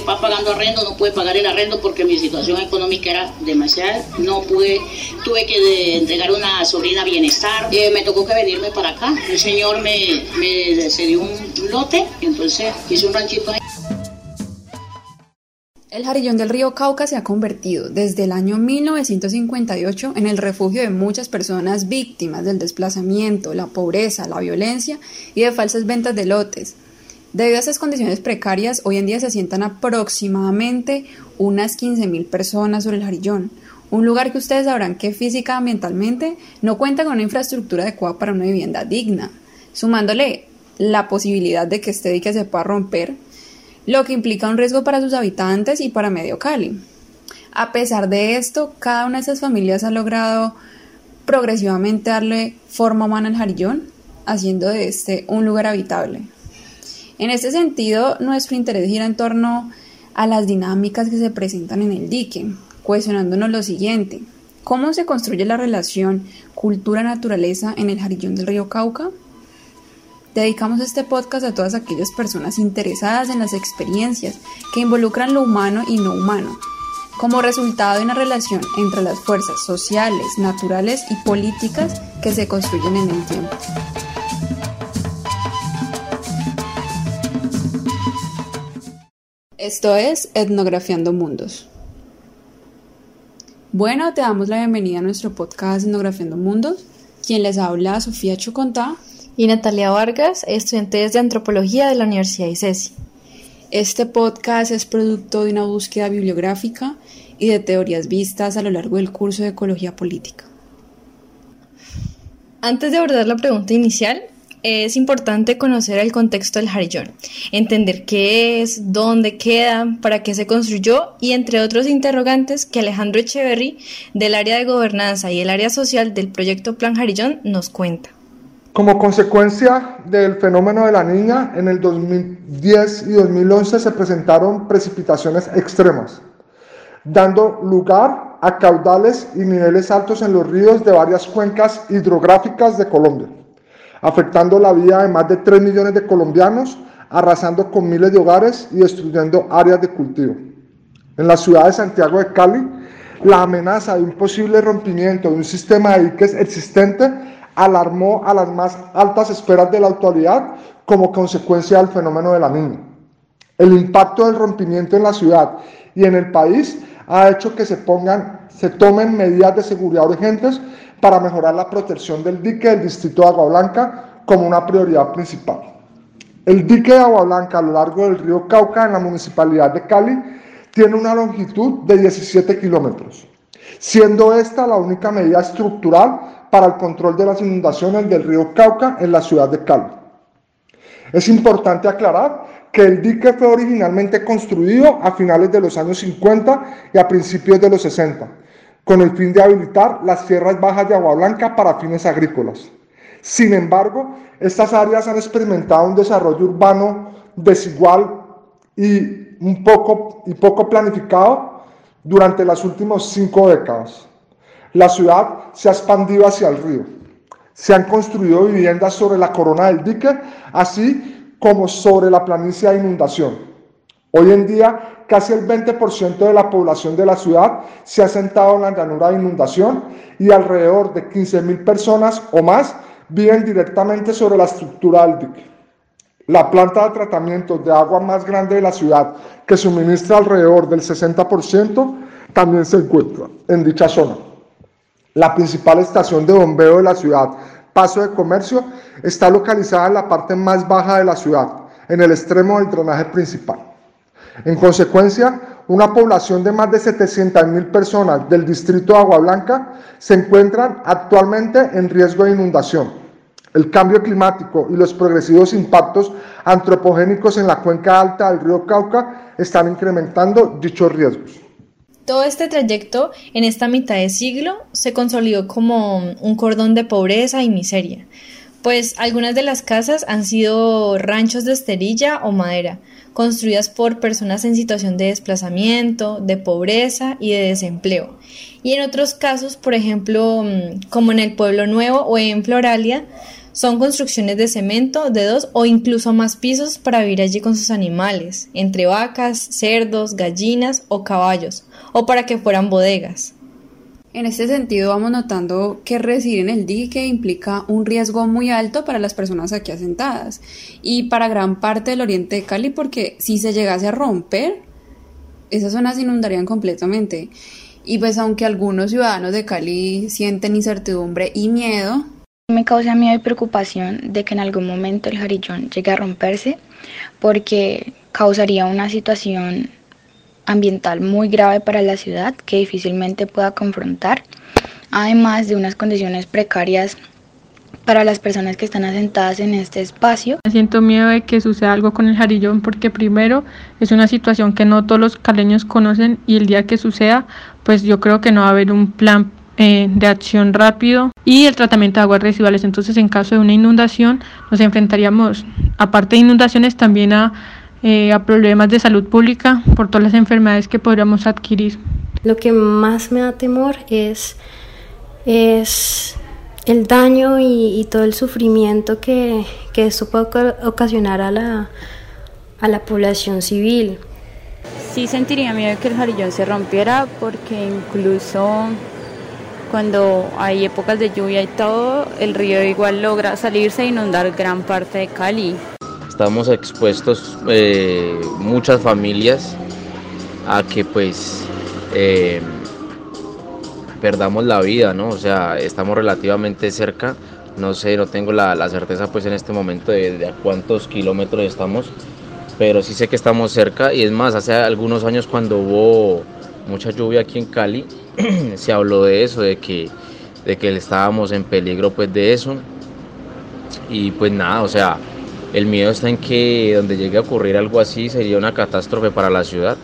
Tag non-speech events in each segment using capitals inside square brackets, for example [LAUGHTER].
pagando arrendo, no pude pagar el arrendo porque mi situación económica era demasiada. No pude, tuve que entregar una sobrina bienestar. Eh, me tocó que venirme para acá. El señor me, me cedió un lote, entonces hice un ranchito ahí. El Jarillón del río Cauca se ha convertido desde el año 1958 en el refugio de muchas personas víctimas del desplazamiento, la pobreza, la violencia y de falsas ventas de lotes. Debido a estas condiciones precarias, hoy en día se asientan aproximadamente unas 15.000 personas sobre el Jarillón, un lugar que ustedes sabrán que física y ambientalmente no cuenta con una infraestructura adecuada para una vivienda digna, sumándole la posibilidad de que este dique se pueda romper lo que implica un riesgo para sus habitantes y para Medio Cali. A pesar de esto, cada una de esas familias ha logrado progresivamente darle forma humana al jarillón, haciendo de este un lugar habitable. En este sentido, nuestro interés gira en torno a las dinámicas que se presentan en el dique, cuestionándonos lo siguiente. ¿Cómo se construye la relación cultura-naturaleza en el jarillón del río Cauca? Dedicamos este podcast a todas aquellas personas interesadas en las experiencias que involucran lo humano y no humano, como resultado de una relación entre las fuerzas sociales, naturales y políticas que se construyen en el tiempo. Esto es Etnografiando Mundos. Bueno, te damos la bienvenida a nuestro podcast Etnografiando Mundos. Quien les habla, Sofía Chocontá y Natalia Vargas, estudiantes de Antropología de la Universidad ICESI. Este podcast es producto de una búsqueda bibliográfica y de teorías vistas a lo largo del curso de Ecología Política. Antes de abordar la pregunta inicial, es importante conocer el contexto del jarillón, entender qué es, dónde queda, para qué se construyó y entre otros interrogantes que Alejandro Echeverry del área de gobernanza y el área social del proyecto Plan Jarillón nos cuenta. Como consecuencia del fenómeno de la niña, en el 2010 y 2011 se presentaron precipitaciones extremas, dando lugar a caudales y niveles altos en los ríos de varias cuencas hidrográficas de Colombia, afectando la vida de más de 3 millones de colombianos, arrasando con miles de hogares y destruyendo áreas de cultivo. En la ciudad de Santiago de Cali, la amenaza de un posible rompimiento de un sistema de diques existente alarmó a las más altas esferas de la autoridad como consecuencia del fenómeno de la niña. El impacto del rompimiento en la ciudad y en el país ha hecho que se pongan, se tomen medidas de seguridad urgentes para mejorar la protección del dique del distrito de Agua Blanca como una prioridad principal. El dique de Agua Blanca a lo largo del río Cauca en la municipalidad de Cali tiene una longitud de 17 kilómetros, siendo esta la única medida estructural para el control de las inundaciones del río Cauca en la ciudad de Cali. Es importante aclarar que el dique fue originalmente construido a finales de los años 50 y a principios de los 60, con el fin de habilitar las tierras bajas de Agua Blanca para fines agrícolas. Sin embargo, estas áreas han experimentado un desarrollo urbano desigual y, un poco, y poco planificado durante las últimas cinco décadas. La ciudad se ha expandido hacia el río. Se han construido viviendas sobre la corona del dique, así como sobre la planicie de inundación. Hoy en día, casi el 20% de la población de la ciudad se ha sentado en la llanura de inundación y alrededor de 15.000 personas o más viven directamente sobre la estructura del dique. La planta de tratamiento de agua más grande de la ciudad, que suministra alrededor del 60%, también se encuentra en dicha zona. La principal estación de bombeo de la ciudad, Paso de Comercio, está localizada en la parte más baja de la ciudad, en el extremo del drenaje principal. En consecuencia, una población de más de 700 mil personas del distrito de Agua Blanca se encuentran actualmente en riesgo de inundación. El cambio climático y los progresivos impactos antropogénicos en la cuenca alta del río Cauca están incrementando dichos riesgos. Todo este trayecto en esta mitad de siglo se consolidó como un cordón de pobreza y miseria, pues algunas de las casas han sido ranchos de esterilla o madera, construidas por personas en situación de desplazamiento, de pobreza y de desempleo. Y en otros casos, por ejemplo, como en el Pueblo Nuevo o en Floralia, Son construcciones de cemento de dos o incluso más pisos para vivir allí con sus animales, entre vacas, cerdos, gallinas o caballos, o para que fueran bodegas. En este sentido vamos notando que residir en el dique implica un riesgo muy alto para las personas aquí asentadas y para gran parte del oriente de Cali porque si se llegase a romper, esas zonas se inundarían completamente. Y pues aunque algunos ciudadanos de Cali sienten incertidumbre y miedo, me causa miedo y preocupación de que en algún momento el jarillón llegue a romperse porque causaría una situación ambiental muy grave para la ciudad que difícilmente pueda confrontar, además de unas condiciones precarias para las personas que están asentadas en este espacio. Siento miedo de que suceda algo con el jarillón porque primero es una situación que no todos los caleños conocen y el día que suceda pues yo creo que no va a haber un plan eh, de acción rápido y el tratamiento de aguas residuales. Entonces, en caso de una inundación, nos enfrentaríamos, aparte de inundaciones, también a, eh, a problemas de salud pública por todas las enfermedades que podríamos adquirir. Lo que más me da temor es, es el daño y, y todo el sufrimiento que, que esto puede ocasionar a la, a la población civil. Sí sentiría miedo de que el jarillón se rompiera porque incluso cuando hay épocas de lluvia y todo, el río igual logra salirse e inundar gran parte de Cali. Estamos expuestos eh, muchas familias a que pues eh, perdamos la vida, ¿no? O sea, estamos relativamente cerca, no sé, no tengo la, certeza pues en este momento de, de a cuántos kilómetros estamos, pero sí sé que estamos cerca y es más, hace algunos años cuando hubo mucha lluvia aquí en Cali, [CLEARS THROAT] se habló de eso, de que, de que estábamos en peligro pues de eso. Y pues nada, o sea, el miedo está en que donde llegue a ocurrir algo así sería una catástrofe para la ciudad.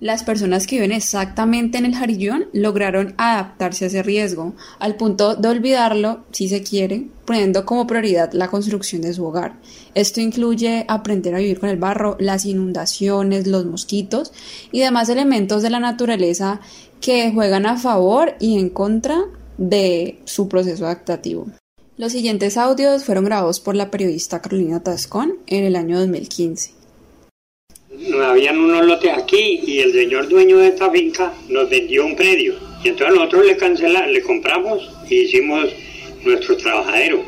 Las personas que viven exactamente en el jarillón lograron adaptarse a ese riesgo, al punto de olvidarlo, si se quiere, poniendo como prioridad la construcción de su hogar. Esto incluye aprender a vivir con el barro, las inundaciones, los mosquitos y demás elementos de la naturaleza que juegan a favor y en contra de su proceso adaptativo. Los siguientes audios fueron grabados por la periodista Carolina Tascón en el año 2015 habían unos lotes aquí y el señor dueño de esta finca nos vendió un predio. Y entonces nosotros le cancelamos, le compramos y hicimos nuestro trabajadero.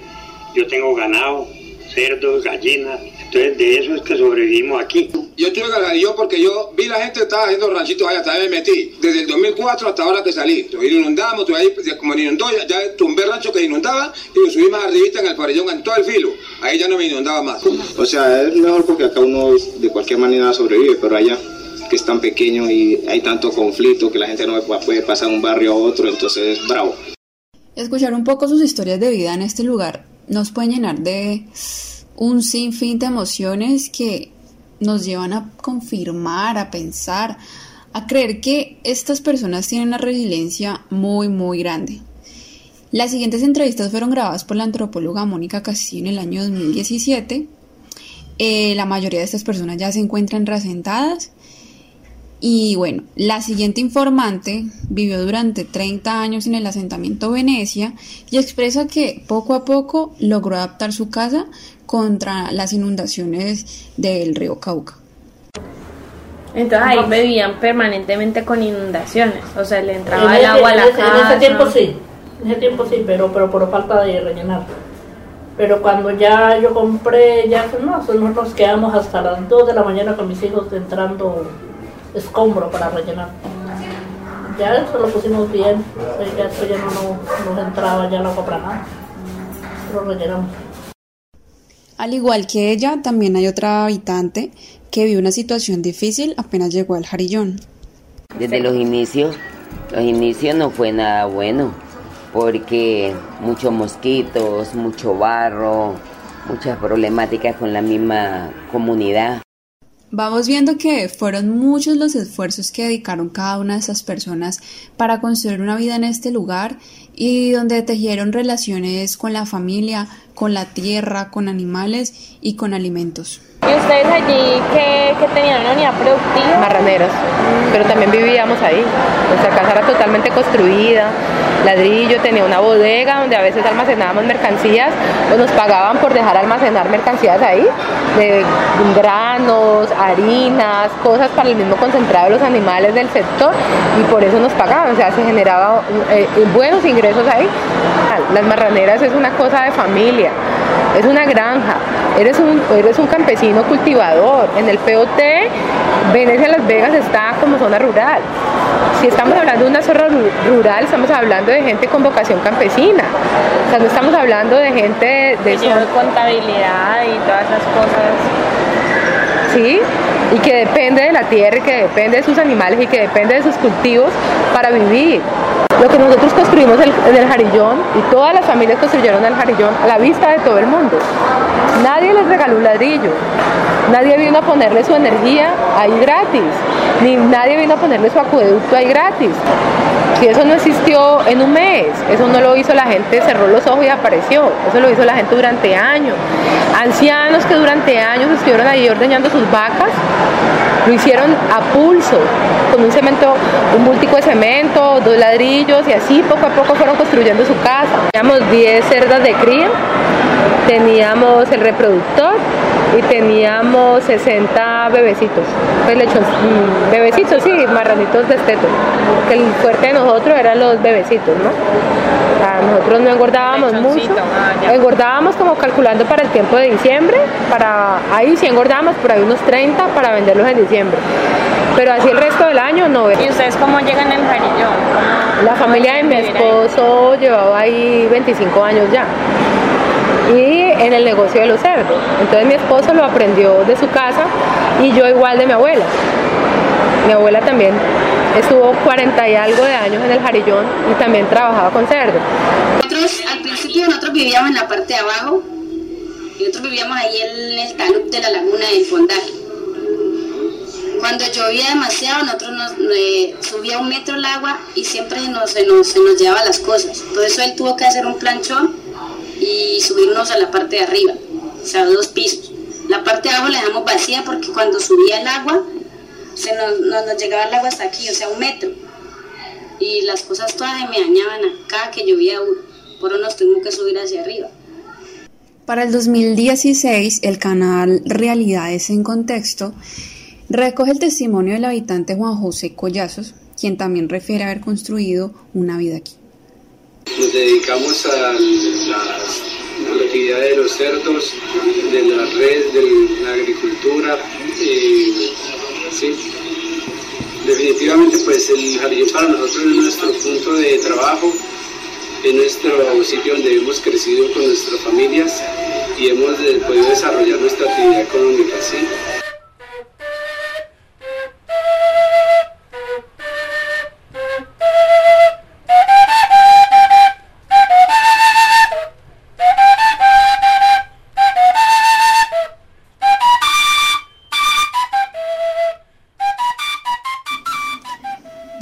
Yo tengo ganado, cerdos, gallinas, entonces de eso es que sobrevivimos aquí. Yo estuve en porque yo vi la gente estaba haciendo ranchitos allá, hasta me metí. Desde el 2004 hasta ahora que salí. Todavía inundamos, todavía como inundó, ya, ya tumbé rancho que inundaba y lo subí más arribita en el pabellón en todo el filo. Ahí ya no me inundaba más. O sea, es mejor porque acá uno de cualquier manera sobrevive, pero allá que es tan pequeño y hay tanto conflicto que la gente no puede pasar de un barrio a otro, entonces es bravo. Escuchar un poco sus historias de vida en este lugar nos puede llenar de un sinfín de emociones que nos llevan a confirmar, a pensar, a creer que estas personas tienen una resiliencia muy, muy grande. Las siguientes entrevistas fueron grabadas por la antropóloga Mónica Castillo en el año 2017. Eh, la mayoría de estas personas ya se encuentran reasentadas. Y bueno, la siguiente informante vivió durante 30 años en el asentamiento Venecia y expresa que poco a poco logró adaptar su casa contra las inundaciones del río Cauca. Entonces ahí vivían permanentemente con inundaciones, o sea, le entraba el agua a la casa. En ese tiempo sí, en ese tiempo sí, pero, pero por falta de rellenar. Pero cuando ya yo compré, ya pues no, pues nosotros quedamos hasta las 2 de la mañana con mis hijos entrando escombro para rellenar. Ya eso lo pusimos bien, ya eso ya no nos entraba ya no compra nada, lo rellenamos. Al igual que ella, también hay otra habitante que vive una situación difícil apenas llegó al Jarillón. Desde los inicios, los inicios no fue nada bueno, porque muchos mosquitos, mucho barro, muchas problemáticas con la misma comunidad. Vamos viendo que fueron muchos los esfuerzos que dedicaron cada una de esas personas para construir una vida en este lugar y donde tejieron relaciones con la familia, con la tierra, con animales y con alimentos. ¿Y ustedes allí qué, tenían una unidad productiva? Marraneros, pero también vivíamos ahí. Nuestra casa era totalmente construida, ladrillo, tenía una bodega donde a veces almacenábamos mercancías o nos pagaban por dejar almacenar mercancías ahí, de granos, harinas, cosas para el mismo concentrado de los animales del sector y por eso nos pagaban, o sea, se generaban eh, buenos ingresos ahí. Las marraneras es una cosa de familia, es una granja, eres un, eres un campesino cultivador. En el POT, Venecia Las Vegas está como zona rural. Si estamos hablando de una zona rural, estamos hablando de gente con vocación campesina. O sea, no estamos hablando de gente de... de contabilidad y todas esas cosas. Sí, y que depende de la tierra, y que depende de sus animales y que depende de sus cultivos para vivir. Lo que nosotros construimos en el Jarillón y todas las familias construyeron el Jarillón a la vista de todo el mundo. Nadie les regaló un ladrillo, nadie vino a ponerle su energía ahí gratis, ni nadie vino a ponerle su acueducto ahí gratis. Si eso no existió en un mes, eso no lo hizo la gente, cerró los ojos y apareció, eso lo hizo la gente durante años. Ancianos que durante años estuvieron ahí ordeñando sus vacas, lo hicieron a pulso, con un cemento, un múltico de cemento, dos ladrillos y así poco a poco fueron construyendo su casa. Teníamos 10 cerdas de cría, teníamos el reproductor y teníamos 60 bebecitos, pues mm, bebecitos, sí, marranitos de esteto, que el fuerte de nosotros eran los bebecitos, ¿no? nosotros no engordábamos mucho, ah, engordábamos como calculando para el tiempo de diciembre, para ahí sí engordábamos por ahí unos 30 para venderlos en diciembre. Pero así el resto del año no. ¿Y ustedes cómo llegan en Jarillón? La familia de mi esposo llevaba ahí 25 años ya y en el negocio de los cerdos. Entonces mi esposo lo aprendió de su casa y yo igual de mi abuela. Mi abuela también estuvo 40 y algo de años en el jarillón y también trabajaba con cerdos. Nosotros al principio nosotros vivíamos en la parte de abajo y nosotros vivíamos ahí en el talud de la laguna del Fondaje. Cuando llovía demasiado, nosotros nos, eh, subía un metro el agua y siempre nos, se, nos, se nos llevaba las cosas. Por eso él tuvo que hacer un planchón y subirnos a la parte de arriba, o sea, dos pisos. La parte de abajo la dejamos vacía porque cuando subía el agua, se nos, nos, llegaba el agua hasta aquí, o sea, un metro. Y las cosas todas se me dañaban acá, que llovía, por nos tuvimos que subir hacia arriba. Para el 2016, el canal Realidades en Contexto recoge el testimonio del habitante Juan José Collazos, quien también refiere haber construido una vida aquí. Nos dedicamos a, la actividad de los cerdos, de la red, de la agricultura. sí. Definitivamente pues el jardín para nosotros es nuestro punto de trabajo, es nuestro sitio donde hemos crecido con nuestras familias y hemos podido desarrollar nuestra actividad económica. ¿sí?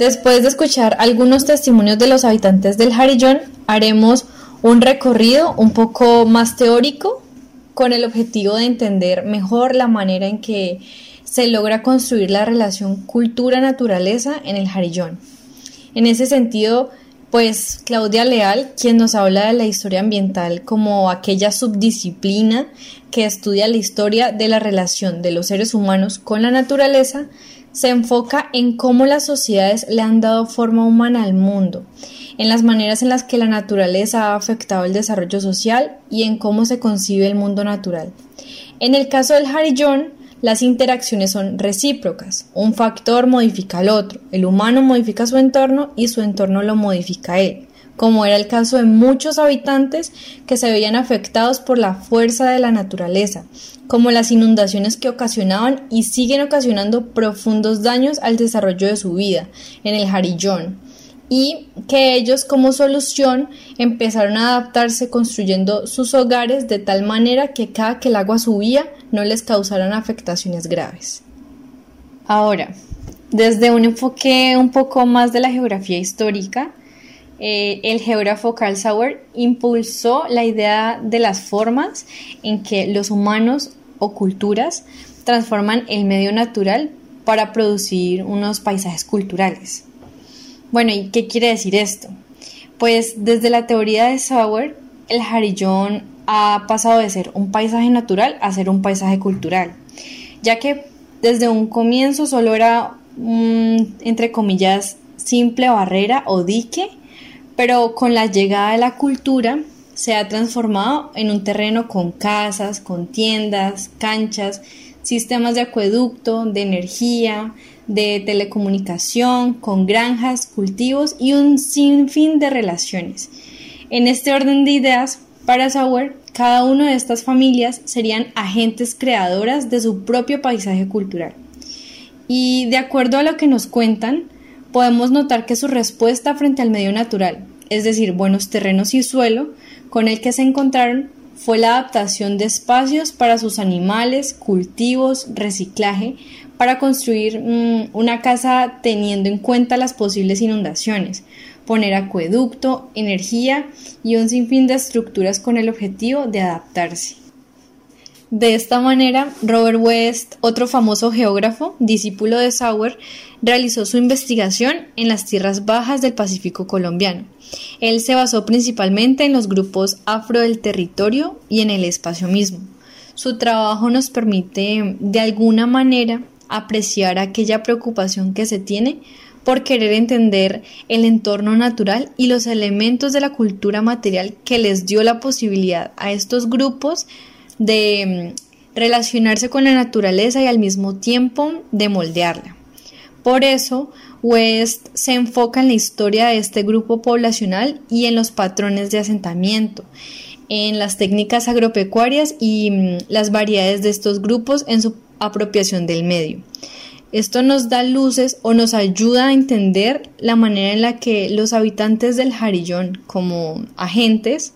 Después de escuchar algunos testimonios de los habitantes del Jarillón, haremos un recorrido un poco más teórico con el objetivo de entender mejor la manera en que se logra construir la relación cultura-naturaleza en el Jarillón. En ese sentido, pues Claudia Leal, quien nos habla de la historia ambiental como aquella subdisciplina que estudia la historia de la relación de los seres humanos con la naturaleza, se enfoca en cómo las sociedades le han dado forma humana al mundo, en las maneras en las que la naturaleza ha afectado el desarrollo social y en cómo se concibe el mundo natural. En el caso del Harillón, las interacciones son recíprocas. Un factor modifica al otro. El humano modifica su entorno y su entorno lo modifica a él, como era el caso de muchos habitantes que se veían afectados por la fuerza de la naturaleza, como las inundaciones que ocasionaban y siguen ocasionando profundos daños al desarrollo de su vida en el Jarillón, y que ellos como solución empezaron a adaptarse construyendo sus hogares de tal manera que cada que el agua subía no les causaran afectaciones graves. Ahora, desde un enfoque un poco más de la geografía histórica, eh, el geógrafo Carl Sauer impulsó la idea de las formas en que los humanos o culturas transforman el medio natural para producir unos paisajes culturales. Bueno, ¿y qué quiere decir esto? Pues desde la teoría de Sauer, el jarillón ha pasado de ser un paisaje natural a ser un paisaje cultural, ya que desde un comienzo solo era un, entre comillas, simple barrera o dique, pero con la llegada de la cultura se ha transformado en un terreno con casas, con tiendas, canchas, sistemas de acueducto, de energía, de telecomunicación, con granjas, cultivos y un sinfín de relaciones. En este orden de ideas, para Sauer, cada una de estas familias serían agentes creadoras de su propio paisaje cultural. Y de acuerdo a lo que nos cuentan, podemos notar que su respuesta frente al medio natural, es decir, buenos terrenos y suelo, con el que se encontraron fue la adaptación de espacios para sus animales, cultivos, reciclaje, para construir mm, una casa teniendo en cuenta las posibles inundaciones, poner acueducto, energía y un sinfín de estructuras con el objetivo de adaptarse. De esta manera, Robert West, otro famoso geógrafo, discípulo de Sauer, realizó su investigación en las tierras bajas del Pacífico colombiano. Él se basó principalmente en los grupos afro del territorio y en el espacio mismo. Su trabajo nos permite, de alguna manera, apreciar aquella preocupación que se tiene por querer entender el entorno natural y los elementos de la cultura material que les dio la posibilidad a estos grupos de mm, relacionarse con la naturaleza y al mismo tiempo de moldearla. Por eso, West se enfoca en la historia de este grupo poblacional y en los patrones de asentamiento, en las técnicas agropecuarias y mm, las variedades de estos grupos en su apropiación del medio. Esto nos da luces o nos ayuda a entender la manera en la que los habitantes del Jarillón, como agentes,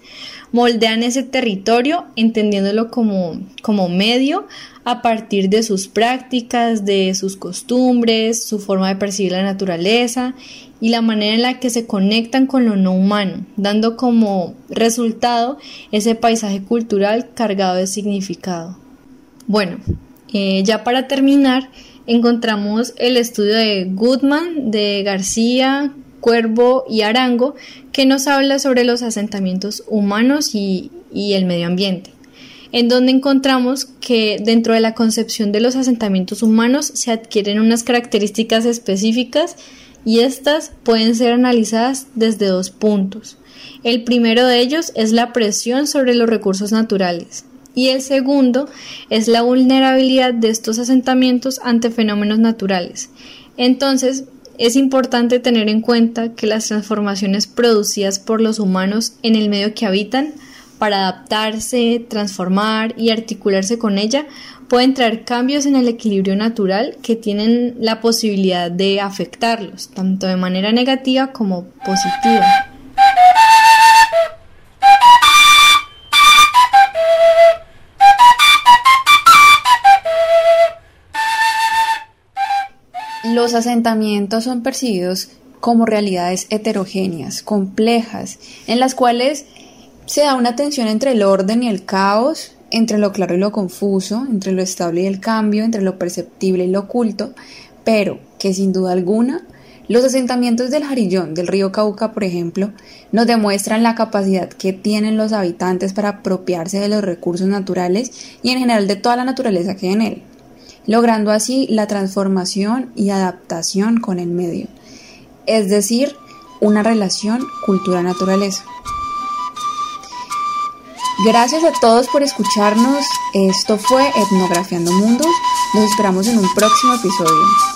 moldean ese territorio entendiéndolo como, como medio a partir de sus prácticas, de sus costumbres, su forma de percibir la naturaleza y la manera en la que se conectan con lo no humano, dando como resultado ese paisaje cultural cargado de significado. Bueno, eh, ya para terminar, encontramos el estudio de Goodman, de García, Cuervo y Arango, que nos habla sobre los asentamientos humanos y, el medio ambiente en donde encontramos que dentro de la concepción de los asentamientos humanos se adquieren unas características específicas y estas pueden ser analizadas desde dos puntos. El primero de ellos es la presión sobre los recursos naturales y el segundo es la vulnerabilidad de estos asentamientos ante fenómenos naturales. Entonces, es importante tener en cuenta que las transformaciones producidas por los humanos en el medio que habitan para adaptarse, transformar y articularse con ella pueden traer cambios en el equilibrio natural que tienen la posibilidad de afectarlos, tanto de manera negativa como positiva. Los asentamientos son percibidos como realidades heterogéneas, complejas, en las cuales se da una tensión entre el orden y el caos, entre lo claro y lo confuso, entre lo estable y el cambio, entre lo perceptible y lo oculto, pero que sin duda alguna los asentamientos del Jarillón, del río Cauca, por ejemplo, nos demuestran la capacidad que tienen los habitantes para apropiarse de los recursos naturales y en general de toda la naturaleza que hay en él logrando así la transformación y adaptación con el medio, es decir, una relación cultura-naturaleza. Gracias a todos por escucharnos. Esto fue Etnografiando Mundos. Nos esperamos en un próximo episodio.